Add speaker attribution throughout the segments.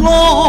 Speaker 1: more.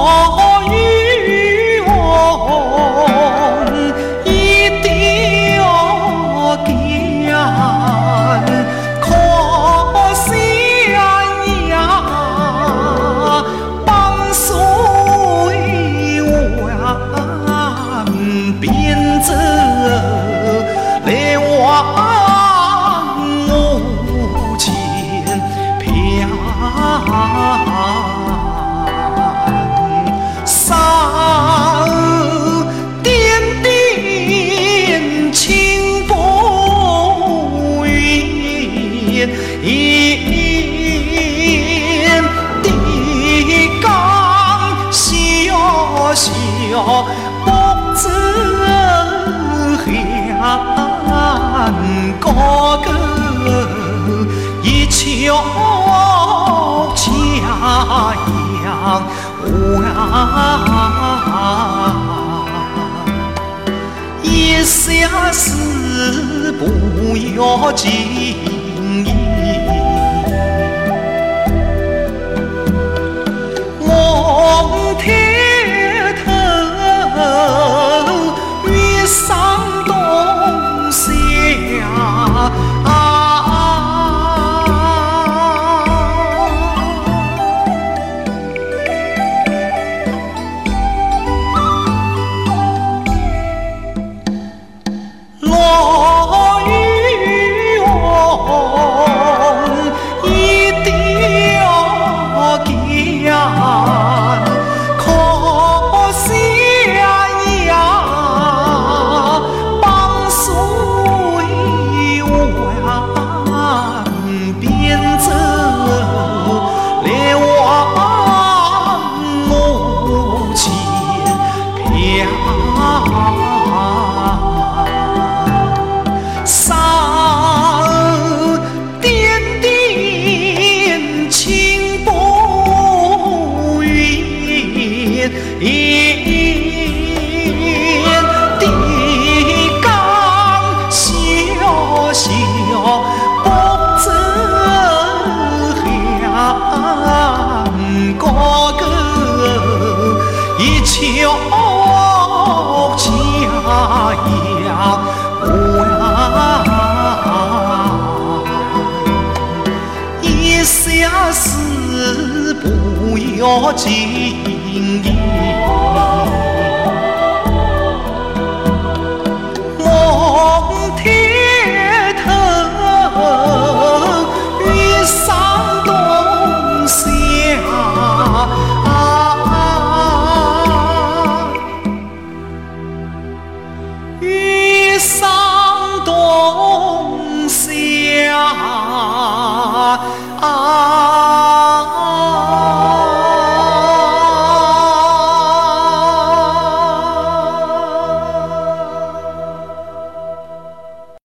Speaker 1: 木质香高歌一曲佳音回一下是不要紧。oh, oh. 要经营，望